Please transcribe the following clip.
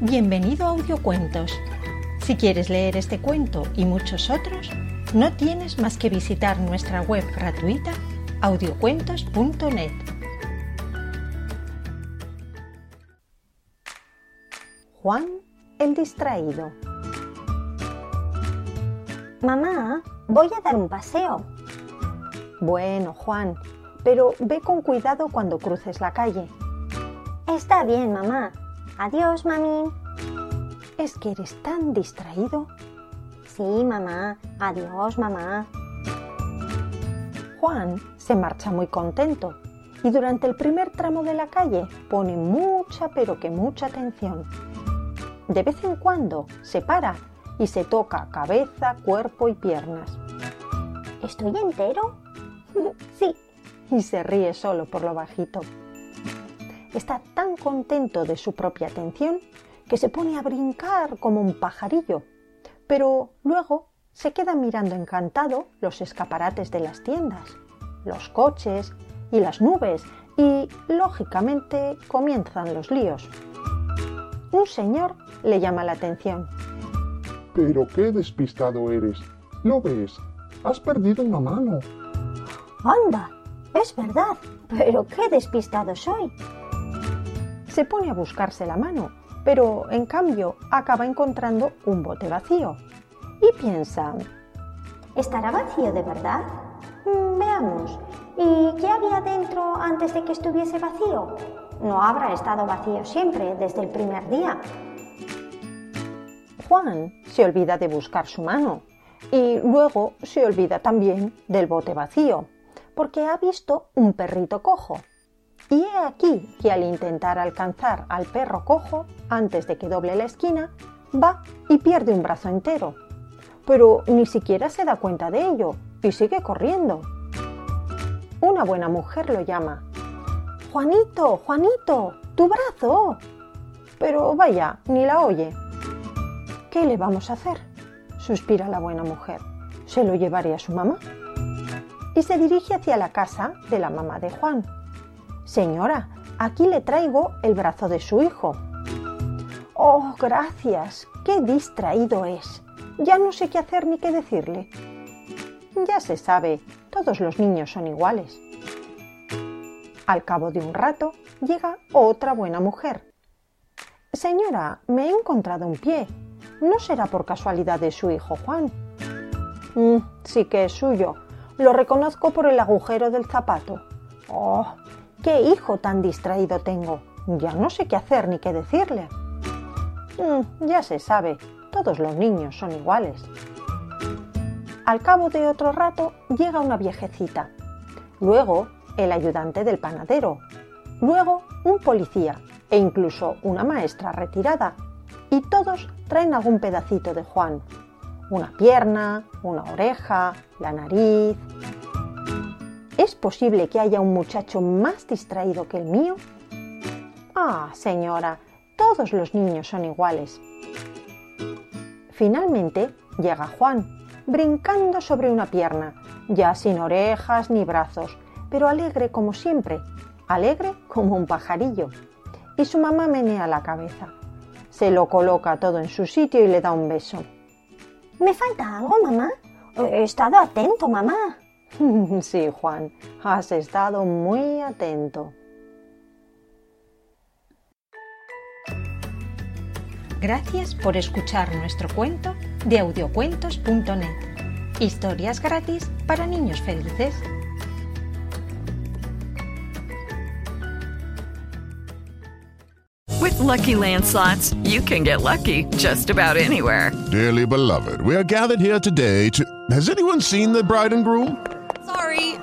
Bienvenido a Audiocuentos. Si quieres leer este cuento y muchos otros, no tienes más que visitar nuestra web gratuita audiocuentos.net. Juan el distraído. Mamá, voy a dar un paseo. Bueno, Juan, pero ve con cuidado cuando cruces la calle. Está bien, mamá. Adiós, mami. ¿Es que eres tan distraído? Sí, mamá. Adiós, mamá. Juan se marcha muy contento y durante el primer tramo de la calle pone mucha pero que mucha atención. De vez en cuando se para y se toca cabeza, cuerpo y piernas. ¿Estoy entero? sí. Y se ríe solo por lo bajito. Está tan contento de su propia atención que se pone a brincar como un pajarillo, pero luego se queda mirando encantado los escaparates de las tiendas, los coches y las nubes y, lógicamente, comienzan los líos. Un señor le llama la atención. Pero qué despistado eres. ¿Lo ves? Has perdido una mano. Anda, es verdad, pero qué despistado soy. Se pone a buscarse la mano, pero en cambio acaba encontrando un bote vacío. Y piensa, ¿estará vacío de verdad? Mm, veamos, ¿y qué había dentro antes de que estuviese vacío? No habrá estado vacío siempre, desde el primer día. Juan se olvida de buscar su mano y luego se olvida también del bote vacío, porque ha visto un perrito cojo. Y he aquí que al intentar alcanzar al perro cojo, antes de que doble la esquina, va y pierde un brazo entero. Pero ni siquiera se da cuenta de ello y sigue corriendo. Una buena mujer lo llama. Juanito, Juanito, tu brazo. Pero vaya, ni la oye. ¿Qué le vamos a hacer? suspira la buena mujer. ¿Se lo llevaré a su mamá? Y se dirige hacia la casa de la mamá de Juan. Señora, aquí le traigo el brazo de su hijo. Oh, gracias. Qué distraído es. Ya no sé qué hacer ni qué decirle. Ya se sabe, todos los niños son iguales. Al cabo de un rato llega otra buena mujer. Señora, me he encontrado un pie. ¿No será por casualidad de su hijo Juan? Mm, sí que es suyo. Lo reconozco por el agujero del zapato. Oh, qué hijo tan distraído tengo. Ya no sé qué hacer ni qué decirle. Mm, ya se sabe, todos los niños son iguales. Al cabo de otro rato llega una viejecita. Luego el ayudante del panadero. Luego un policía e incluso una maestra retirada y todos traen algún pedacito de Juan. Una pierna, una oreja, la nariz. ¿Es posible que haya un muchacho más distraído que el mío? Ah, señora, todos los niños son iguales. Finalmente llega Juan, brincando sobre una pierna, ya sin orejas ni brazos, pero alegre como siempre, alegre como un pajarillo. Y su mamá menea la cabeza se lo coloca todo en su sitio y le da un beso. ¿Me falta algo, mamá? He estado atento, mamá. sí, Juan, has estado muy atento. Gracias por escuchar nuestro cuento de audiocuentos.net. Historias gratis para niños felices. With lucky landslots, you can get lucky just about anywhere. Dearly beloved, we are gathered here today to. Has anyone seen the bride and groom?